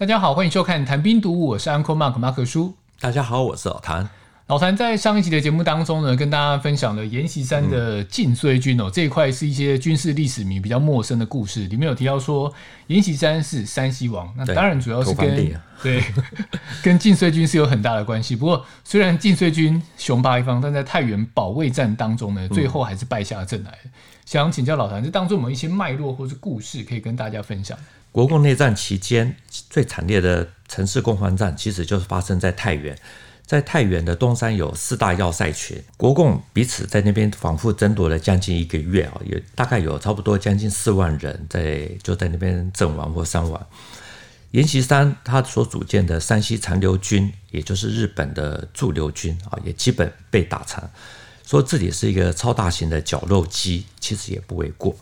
大家好，欢迎收看《谈兵读武》，我是 Uncle Mark 马可叔。大家好，我是老谭。老谭在上一集的节目当中呢，跟大家分享了阎锡山的晋绥军哦，嗯、这一块是一些军事历史迷比较陌生的故事。里面有提到说，阎锡山是山西王，那当然主要是跟对，对 跟晋绥军是有很大的关系。不过，虽然晋绥军雄霸一方，但在太原保卫战当中呢，最后还是败下阵来。嗯、想请教老谭，这当中有没有一些脉络或是故事可以跟大家分享？国共内战期间最惨烈的城市攻防战，其实就是发生在太原。在太原的东山有四大要塞群，国共彼此在那边反复争夺了将近一个月啊，也大概有差不多将近四万人在就在那边阵亡或伤亡。阎锡山他所组建的山西残留军，也就是日本的驻留军啊，也基本被打残。说自己是一个超大型的绞肉机，其实也不为过。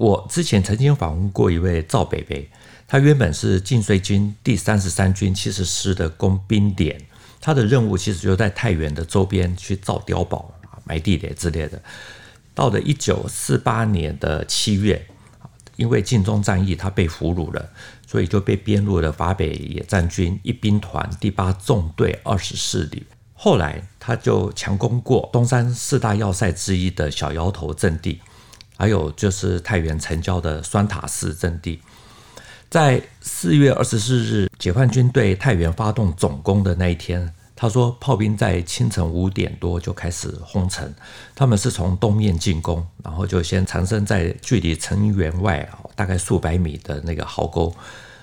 我之前曾经访问过一位赵北北，他原本是晋绥军第三十三军七十师的工兵连，他的任务其实就在太原的周边去造碉堡、埋地雷之类的。到了一九四八年的七月，因为晋中战役他被俘虏了，所以就被编入了法北野战军一兵团第八纵队二十四旅。后来他就强攻过东山四大要塞之一的小窑头阵地。还有就是太原城郊的双塔寺阵地，在四月二十四日，解放军对太原发动总攻的那一天，他说炮兵在清晨五点多就开始轰城，他们是从东面进攻，然后就先藏身在距离城垣外大概数百米的那个壕沟，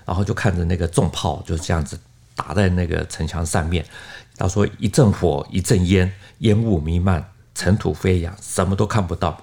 然后就看着那个重炮就这样子打在那个城墙上面。他说一阵火一阵烟，烟雾弥漫，尘土飞扬，什么都看不到。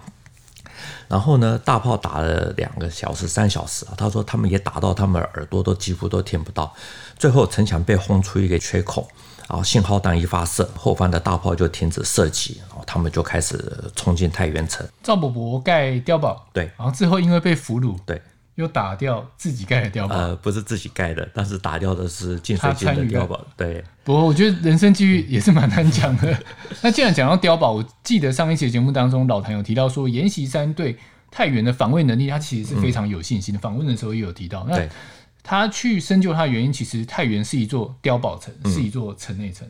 然后呢，大炮打了两个小时、三小时啊。他说他们也打到他们耳朵都几乎都听不到。最后城墙被轰出一个缺口，然后信号弹一发射，后方的大炮就停止射击，然后他们就开始冲进太原城。赵伯伯盖碉堡，对，然后最后因为被俘虏，对。又打掉自己盖的碉堡，呃，不是自己盖的，但是打掉的是晋绥军的碉堡。对，不过我觉得人生机遇也是蛮难讲的。那既然讲到碉堡，我记得上一期节目当中，老谭有提到说，阎锡山对太原的防卫能力，他其实是非常有信心的。访、嗯、问的时候也有提到，那他去深究他的原因，其实太原是一座碉堡城，是一座城内城。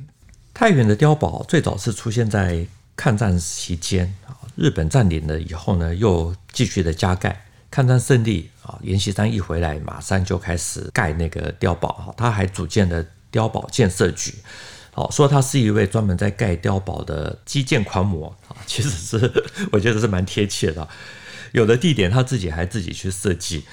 太原的碉堡最早是出现在抗战期间啊，日本占领了以后呢，又继续的加盖。抗战胜利啊，阎锡山一回来，马上就开始盖那个碉堡哈，他还组建了碉堡建设局，好说他是一位专门在盖碉堡的基建狂魔啊，其实是我觉得是蛮贴切的。有的地点他自己还自己去设计。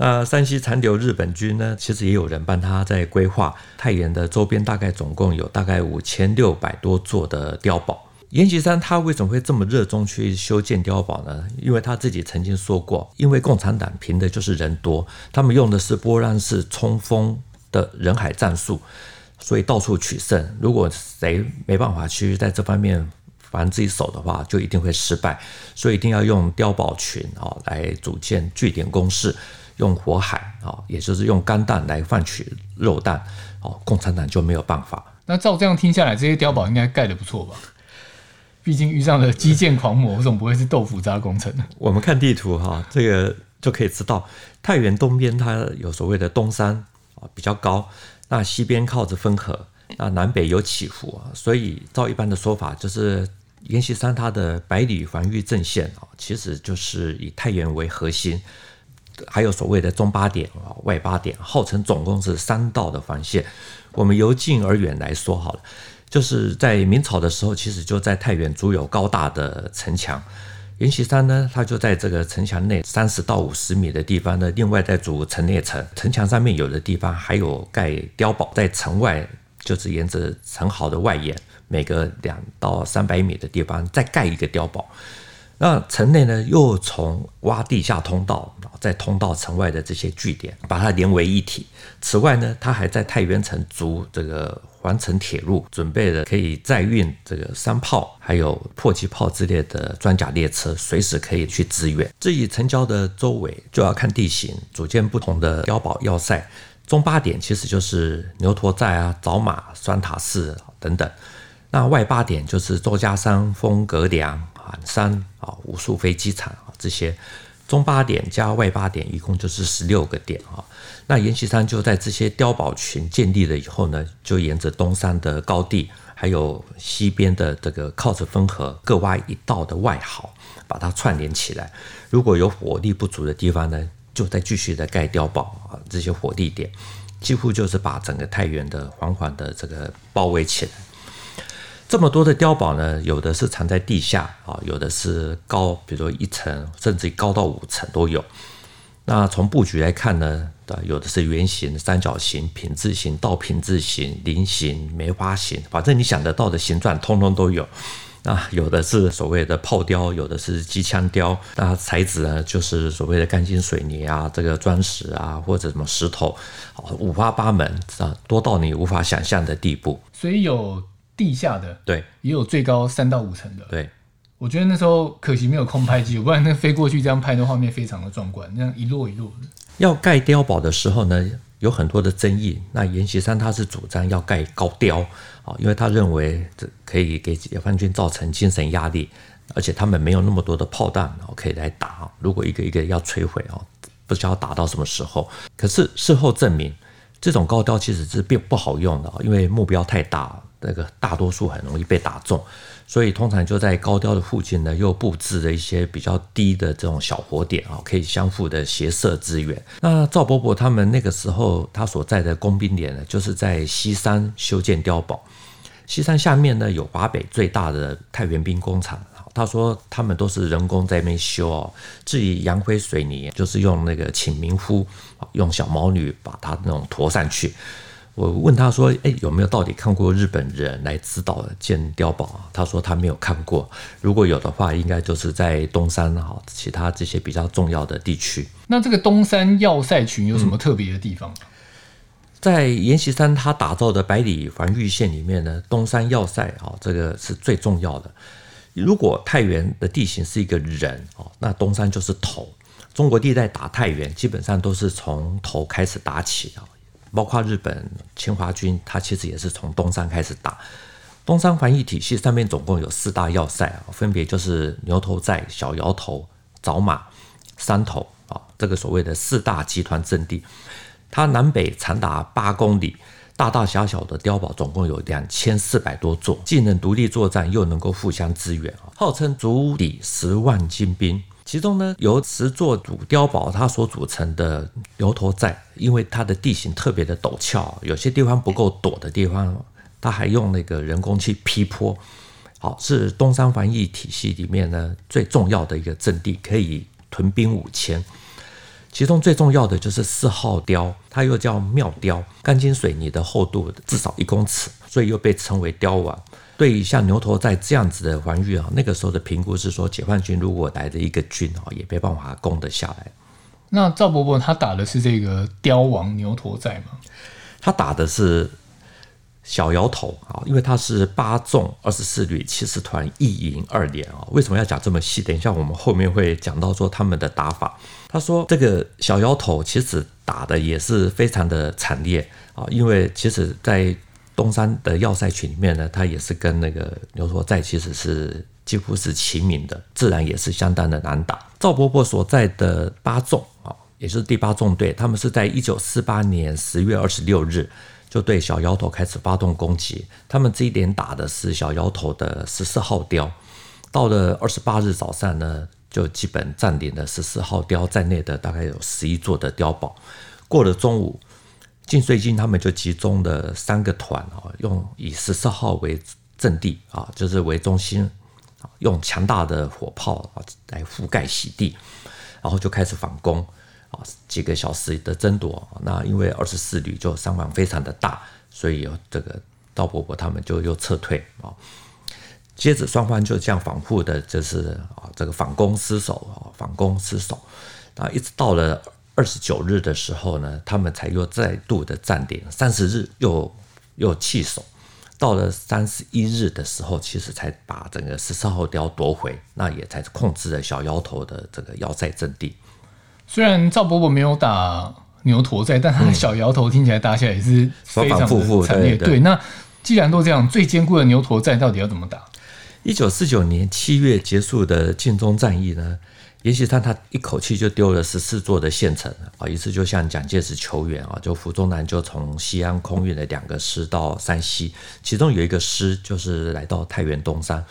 那山西残留日本军呢，其实也有人帮他在规划。太原的周边大概总共有大概五千六百多座的碉堡。阎锡山他为什么会这么热衷去修建碉堡呢？因为他自己曾经说过，因为共产党凭的就是人多，他们用的是波浪式冲锋的人海战术，所以到处取胜。如果谁没办法去在这方面防自己守的话，就一定会失败。所以一定要用碉堡群啊来组建据点工事，用火海啊，也就是用钢弹来换取肉弹，哦，共产党就没有办法。那照这样听下来，这些碉堡应该盖得不错吧？毕竟遇上了基建狂魔，总不会是豆腐渣工程。我们看地图哈，这个就可以知道，太原东边它有所谓的东山啊，比较高；那西边靠着汾河，那南北有起伏啊，所以照一般的说法，就是阎锡山他的百里防御阵线啊，其实就是以太原为核心，还有所谓的中八点啊、外八点，号称总共是三道的防线。我们由近而远来说好了。就是在明朝的时候，其实就在太原筑有高大的城墙。阎锡山呢，他就在这个城墙内三十到五十米的地方呢，另外在筑城内城。城墙上面有的地方还有盖碉堡，在城外就是沿着城壕的外沿，每隔两到三百米的地方再盖一个碉堡。那城内呢，又从挖地下通道，再通到城外的这些据点，把它连为一体。此外呢，他还在太原城筑这个环城铁路，准备了可以载运这个山炮，还有迫击炮之类的装甲列车，随时可以去支援。至于城郊的周围，就要看地形，组建不同的碉堡要塞。中八点其实就是牛驼寨啊、找马、双塔寺等等。那外八点就是周家山、风格梁、寒山啊、武术飞机场啊这些。中八点加外八点，一共就是十六个点啊。那阎锡山就在这些碉堡群建立了以后呢，就沿着东山的高地，还有西边的这个靠着汾河各挖一道的外壕，把它串联起来。如果有火力不足的地方呢，就再继续的盖碉堡啊，这些火力点，几乎就是把整个太原的缓缓的这个包围起来。这么多的碉堡呢，有的是藏在地下啊，有的是高，比如说一层，甚至高到五层都有。那从布局来看呢，有的是圆形、三角形、品字形、倒品字形、菱形、梅花形，反正你想得到的形状，通通都有。那有的是所谓的炮碉，有的是机枪碉。那材质呢，就是所谓的钢筋水泥啊，这个砖石啊，或者什么石头，五花八门啊，多到你无法想象的地步。所以有地下的，对，也有最高三到五层的，对。我觉得那时候可惜没有空拍机，不然那飞过去这样拍的画面非常的壮观，那样一摞一摞的。要盖碉堡的时候呢，有很多的争议。那阎锡山他是主张要盖高碉啊，因为他认为这可以给解放军造成精神压力，而且他们没有那么多的炮弹可以来打。如果一个一个要摧毁哦，不知道打到什么时候。可是事后证明，这种高碉其实是并不好用的，因为目标太大，那个大多数很容易被打中。所以通常就在高碉的附近呢，又布置了一些比较低的这种小火点啊，可以相互的斜射支援。那赵伯伯他们那个时候他所在的工兵连呢，就是在西山修建碉堡。西山下面呢，有华北最大的太原兵工厂，他说他们都是人工在那边修哦。至于洋灰水泥，就是用那个请民夫用小毛驴把它那种驮上去。我问他说：“哎，有没有到底看过日本人来指导建碉堡？”他说他没有看过。如果有的话，应该就是在东山哈，其他这些比较重要的地区。那这个东山要塞群有什么特别的地方？在阎锡山他打造的百里防御线里面呢，东山要塞啊，这个是最重要的。如果太原的地形是一个人哦，那东山就是头。中国历代打太原，基本上都是从头开始打起啊。包括日本侵华军，他其实也是从东山开始打。东山防御体系上面总共有四大要塞啊，分别就是牛头寨、小窑头、枣马、山头啊，这个所谓的四大集团阵地。它南北长达八公里，大大小小的碉堡总共有两千四百多座，既能独立作战，又能够互相支援啊，号称足底十万精兵。其中呢，由十座主碉堡它所组成的牛头寨，因为它的地形特别的陡峭，有些地方不够陡的地方，它还用那个人工去劈坡。好，是东山防御体系里面呢最重要的一个阵地，可以屯兵五千。其中最重要的就是四号碉，它又叫妙碉，钢筋水泥的厚度至少一公尺，所以又被称为碉王。对于像牛头寨这样子的防御啊，那个时候的评估是说，解放军如果来的一个军啊，也没办法攻得下来。那赵伯伯他打的是这个碉王牛头寨吗？他打的是小窑头啊，因为他是八纵二十四旅七十团一营二连啊。为什么要讲这么细？等一下我们后面会讲到说他们的打法。他说这个小窑头其实打的也是非常的惨烈啊，因为其实在东山的要塞群里面呢，它也是跟那个牛头寨其实是几乎是齐名的，自然也是相当的难打。赵伯伯所在的八纵啊，也就是第八纵队，他们是在一九四八年十月二十六日就对小窑头开始发动攻击。他们这一点打的是小窑头的十四号碉，到了二十八日早上呢，就基本占领了十四号碉在内的大概有十一座的碉堡。过了中午。晋绥军他们就集中了三个团啊，用以十四号为阵地啊，就是为中心，用强大的火炮啊来覆盖洗地，然后就开始反攻啊，几个小时的争夺。那因为二十四旅就伤亡非常的大，所以这个赵伯伯他们就又撤退啊。接着双方就这样反复的，就是啊这个反攻失守啊，反攻失守啊，一直到了。二十九日的时候呢，他们才又再度的占领。三十日又又弃守，到了三十一日的时候，其实才把整个十四号雕夺回，那也才控制了小窑头的这个要塞阵地。虽然赵伯伯没有打牛驼寨，但他的小摇头听起来打起来也是非常的惨烈。对，那既然都这样，最坚固的牛驼寨到底要怎么打？一九四九年七月结束的晋中战役呢？阎锡山他一口气就丢了十四座的县城啊，一次就向蒋介石求援啊，就傅中南就从西安空运了两个师到山西，其中有一个师就是来到太原东山。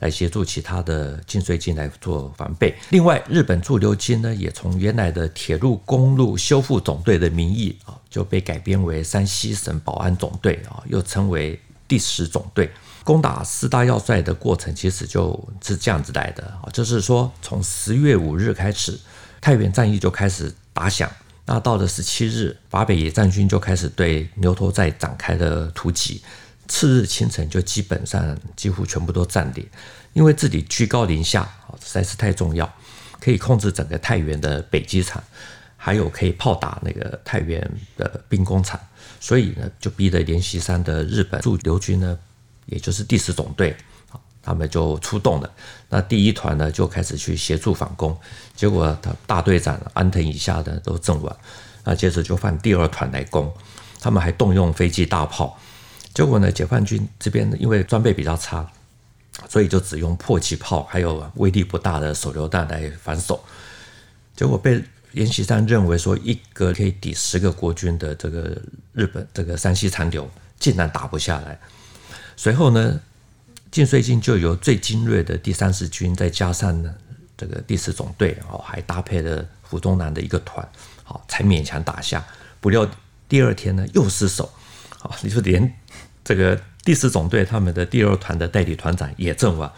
来协助其他的晋绥军来做防备。另外，日本驻留军呢，也从原来的铁路公路修复总队的名义啊，就被改编为山西省保安总队啊，又称为第十总队。攻打四大要塞的过程，其实就是这样子来的啊，就是说，从十月五日开始，太原战役就开始打响。那到了十七日，华北野战军就开始对牛头寨展开了突击。次日清晨就基本上几乎全部都占领，因为自己居高临下啊，实在是太重要，可以控制整个太原的北机场，还有可以炮打那个太原的兵工厂，所以呢，就逼得阎锡山的日本驻留军呢，也就是第十总队，他们就出动了。那第一团呢，就开始去协助反攻，结果他大队长安藤以下的都阵亡，那接着就换第二团来攻，他们还动用飞机大炮。结果呢，解放军这边因为装备比较差，所以就只用迫击炮，还有威力不大的手榴弹来防守。结果被阎锡山认为说一个可以抵十个国军的这个日本这个山西残留，竟然打不下来。随后呢，晋绥军就由最精锐的第三十军，再加上呢这个第十总队哦，还搭配了傅中南的一个团，好才勉强打下。不料第二天呢又失守，好你说连。这个第四总队他们的第二团的代理团长也阵亡，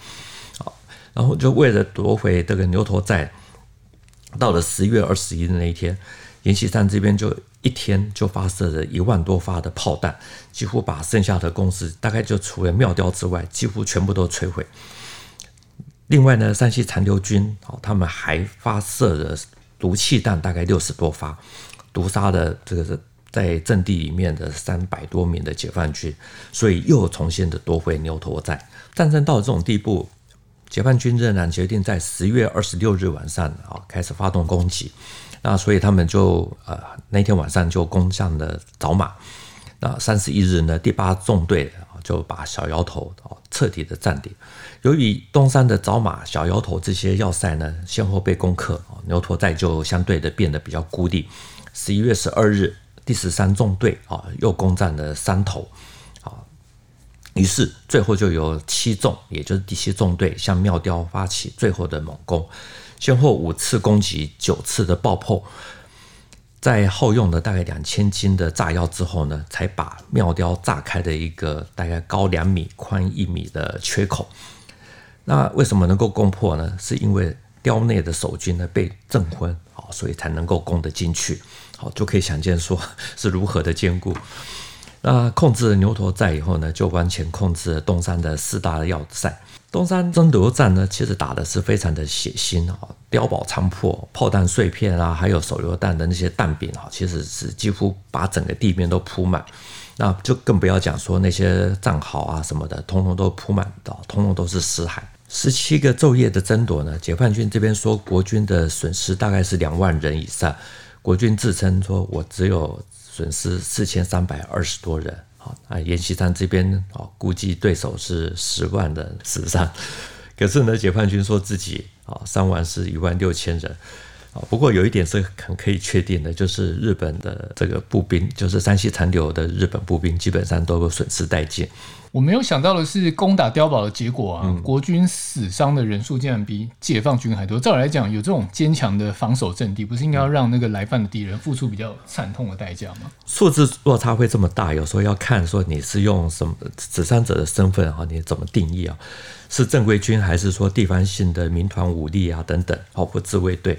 好，然后就为了夺回这个牛头寨，到了十月二十一的那一天，阎锡山这边就一天就发射了一万多发的炮弹，几乎把剩下的工事大概就除了庙雕之外，几乎全部都摧毁。另外呢，山西残留军哦，他们还发射了毒气弹，大概六十多发，毒杀的这个是。在阵地里面的三百多名的解放军，所以又重新的夺回牛头寨。战争到了这种地步，解放军仍然决定在十月二十六日晚上啊开始发动攻击。那所以他们就呃那天晚上就攻向了找马。那三十一日呢，第八纵队就把小窑头彻底的占领。由于东山的找马、小窑头这些要塞呢先后被攻克，牛驼寨就相对的变得比较孤立。十一月十二日。第十三纵队啊，又攻占了山头，啊，于是最后就由七纵，也就是第七纵队向庙雕发起最后的猛攻，先后五次攻击，九次的爆破，在耗用了大概两千斤的炸药之后呢，才把庙雕炸开的一个大概高两米、宽一米的缺口。那为什么能够攻破呢？是因为雕内的守军呢被震昏，啊，所以才能够攻得进去。好，就可以想见说是如何的坚固。那控制了牛头寨以后呢，就完全控制了东山的四大要塞。东山争夺战呢，其实打的是非常的血腥啊，碉堡残破，炮弹碎片啊，还有手榴弹的那些弹饼啊，其实是几乎把整个地面都铺满。那就更不要讲说那些战壕啊什么的，通通都铺满的，通通都是尸骸。十七个昼夜的争夺呢，解放军这边说国军的损失大概是两万人以上。国军自称说：“我只有损失四千三百二十多人。”啊，阎锡山这边啊，估计对手是十万人死伤。可是呢，解放军说自己啊，伤亡是一万六千人。啊，不过有一点是很可以确定的，就是日本的这个步兵，就是山西残留的日本步兵，基本上都损失殆尽。我没有想到的是，攻打碉堡的结果啊，嗯、国军死伤的人数竟然比解放军还多。照理来讲，有这种坚强的防守阵地，不是应该要让那个来犯的敌人付出比较惨痛的代价吗？数字落差会这么大，有时候要看说你是用什么指伤者的身份哈，你怎么定义啊？是正规军还是说地方性的民团武力啊等等，包括自卫队？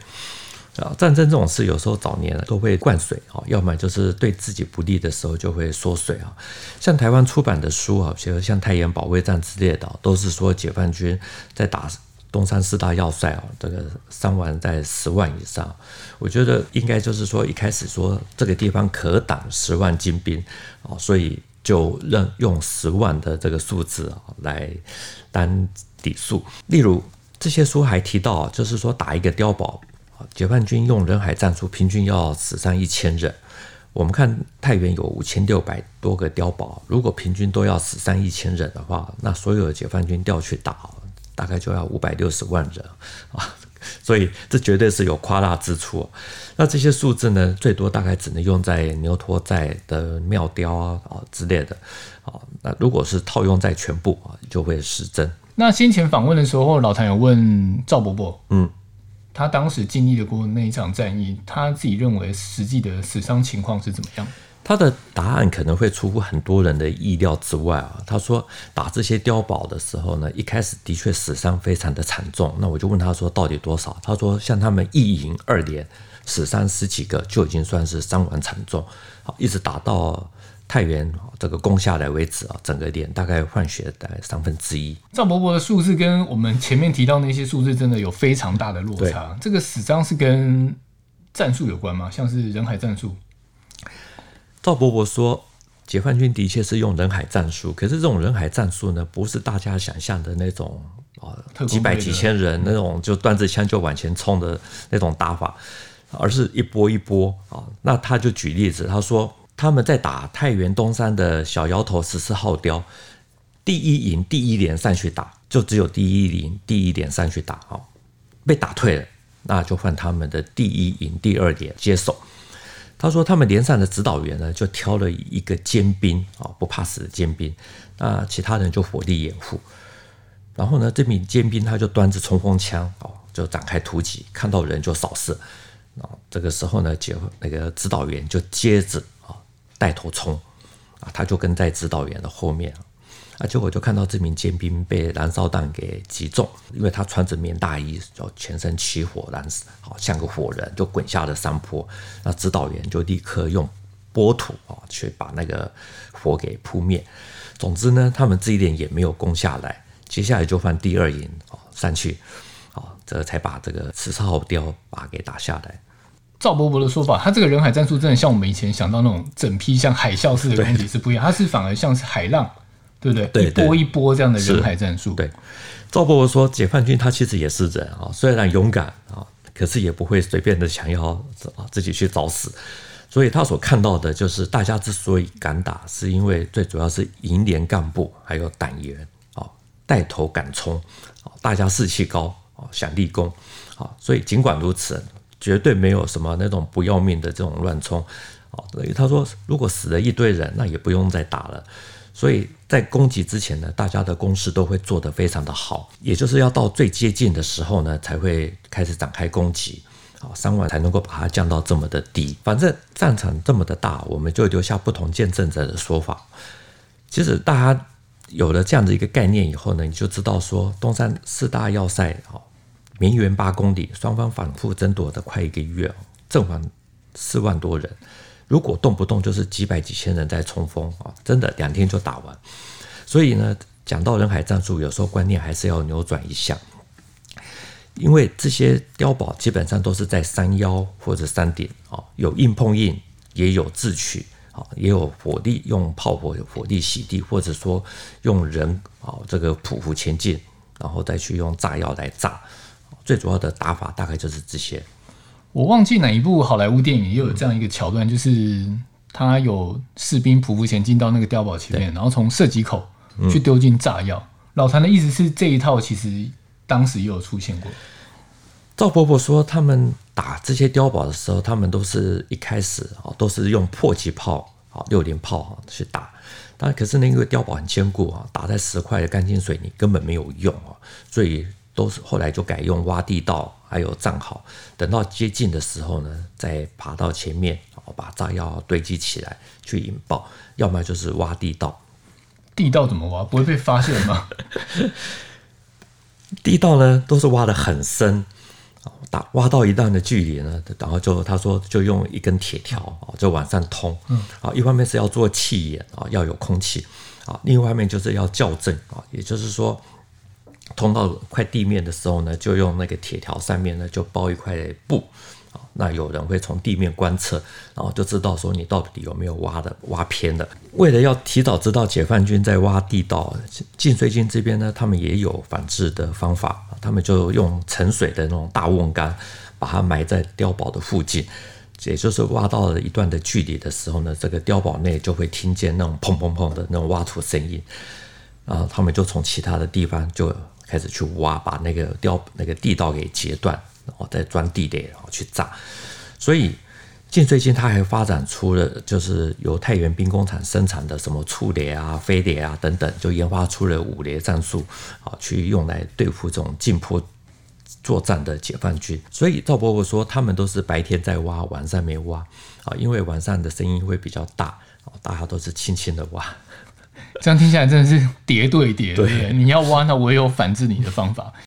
啊，战争这种事有时候早年都会灌水啊，要么就是对自己不利的时候就会缩水啊。像台湾出版的书啊，比如像《太原保卫战》之类的，都是说解放军在打东山四大要塞啊，这个伤亡在十万以上。我觉得应该就是说一开始说这个地方可挡十万精兵啊，所以就认用十万的这个数字啊来当底数。例如这些书还提到，就是说打一个碉堡。解放军用人海战术，平均要死伤一千人。我们看太原有五千六百多个碉堡，如果平均都要死伤一千人的话，那所有的解放军调去打，大概就要五百六十万人啊！所以这绝对是有夸大之处。那这些数字呢，最多大概只能用在牛驼寨的庙雕啊啊之类的。啊，那如果是套用在全部啊，就会失真。那先前访问的时候，老谭有问赵伯伯，嗯，他当时经历的过那一场战役，他自己认为实际的死伤情况是怎么样？他的答案可能会出乎很多人的意料之外啊。他说打这些碉堡的时候呢，一开始的确死伤非常的惨重。那我就问他说到底多少？他说像他们一营二连死伤十几个就已经算是伤亡惨重。好，一直打到太原这个攻下来为止啊，整个连大概换血大概三分之一。赵伯伯的数字跟我们前面提到那些数字真的有非常大的落差。这个死伤是跟战术有关吗？像是人海战术？赵伯伯说，解放军的确是用人海战术，可是这种人海战术呢，不是大家想象的那种啊，几百几千人那种就端着枪就往前冲的那种打法，而是一波一波啊。那他就举例子，他说他们在打太原东山的小窑头十四号碉，第一营第一连上去打，就只有第一营第一连上去打啊，被打退了，那就换他们的第一营第二连接手。他说，他们连上的指导员呢，就挑了一个尖兵啊，不怕死的尖兵，那其他人就火力掩护。然后呢，这名尖兵他就端着冲锋枪哦，就展开突击，看到人就扫射。啊，这个时候呢，结那个指导员就接着带头冲啊，他就跟在指导员的后面。啊，结果就看到这名尖兵被燃烧弹给击中，因为他穿着棉大衣，就全身起火，燃死，好像个火人，就滚下了山坡。那指导员就立刻用泼土啊，去把那个火给扑灭。总之呢，他们这一点也没有攻下来。接下来就换第二营啊上去，啊，这才把这个十四号碉把给打下来。赵伯伯的说法，他这个人海战术真的像我们以前想到那种整批像海啸式的攻击是不一样，他是反而像是海浪。对不对？一波一波这样的人海战术。对，赵伯伯说，解放军他其实也是人啊，虽然勇敢啊，可是也不会随便的想要自己去找死。所以他所看到的就是，大家之所以敢打，是因为最主要是营连干部还有党员啊带头敢冲啊，大家士气高啊，想立功啊。所以尽管如此，绝对没有什么那种不要命的这种乱冲啊。所以他说，如果死了一堆人，那也不用再打了。所以在攻击之前呢，大家的攻势都会做得非常的好，也就是要到最接近的时候呢，才会开始展开攻击，啊，伤亡才能够把它降到这么的低。反正战场这么的大，我们就留下不同见证者的说法。其实大家有了这样的一个概念以后呢，你就知道说，东山四大要塞啊，绵延八公里，双方反复争夺的快一个月，阵亡四万多人。如果动不动就是几百几千人在冲锋啊，真的两天就打完。所以呢，讲到人海战术，有时候观念还是要扭转一下。因为这些碉堡基本上都是在山腰或者山顶啊，有硬碰硬，也有智取啊，也有火力用炮火火力洗地，或者说用人啊这个匍匐前进，然后再去用炸药来炸。最主要的打法大概就是这些。我忘记哪一部好莱坞电影也有这样一个桥段，就是他有士兵匍匐前进到那个碉堡前面，然后从射击口去丢进炸药。老谭的意思是这一套其实当时也有出现过。赵伯伯说，他们打这些碉堡的时候，他们都是一开始啊都是用迫击炮啊六连炮去打，但可是那个碉堡很坚固啊，打在石块的钢筋水泥根本没有用啊，所以。都是后来就改用挖地道，还有站好，等到接近的时候呢，再爬到前面，把炸药堆积起来去引爆，要么就是挖地道。地道怎么挖？不会被发现吗？地道呢，都是挖的很深，打挖到一段的距离呢，然后就他说就用一根铁条啊，就往上通。嗯，啊，一方面是要做气眼啊，要有空气啊，另一方面就是要校正啊，也就是说。通到快地面的时候呢，就用那个铁条上面呢就包一块布啊，那有人会从地面观测，然后就知道说你到底有没有挖的挖偏了。为了要提早知道解放军在挖地道，晋绥军这边呢，他们也有反制的方法，他们就用沉水的那种大瓮杆，把它埋在碉堡的附近，也就是挖到了一段的距离的时候呢，这个碉堡内就会听见那种砰砰砰的那种挖土声音，然后他们就从其他的地方就。开始去挖，把那个掉那个地道给截断，然后再钻地雷，然后去炸。所以近最近他还发展出了，就是由太原兵工厂生产的什么触雷啊、飞雷啊等等，就研发出了五雷战术，啊，去用来对付这种近迫作战的解放军。所以赵伯伯说，他们都是白天在挖，晚上没挖啊，因为晚上的声音会比较大，啊大家都是轻轻的挖。这样听起来真的是叠对叠，对，你要挖，那我也有反制你的方法。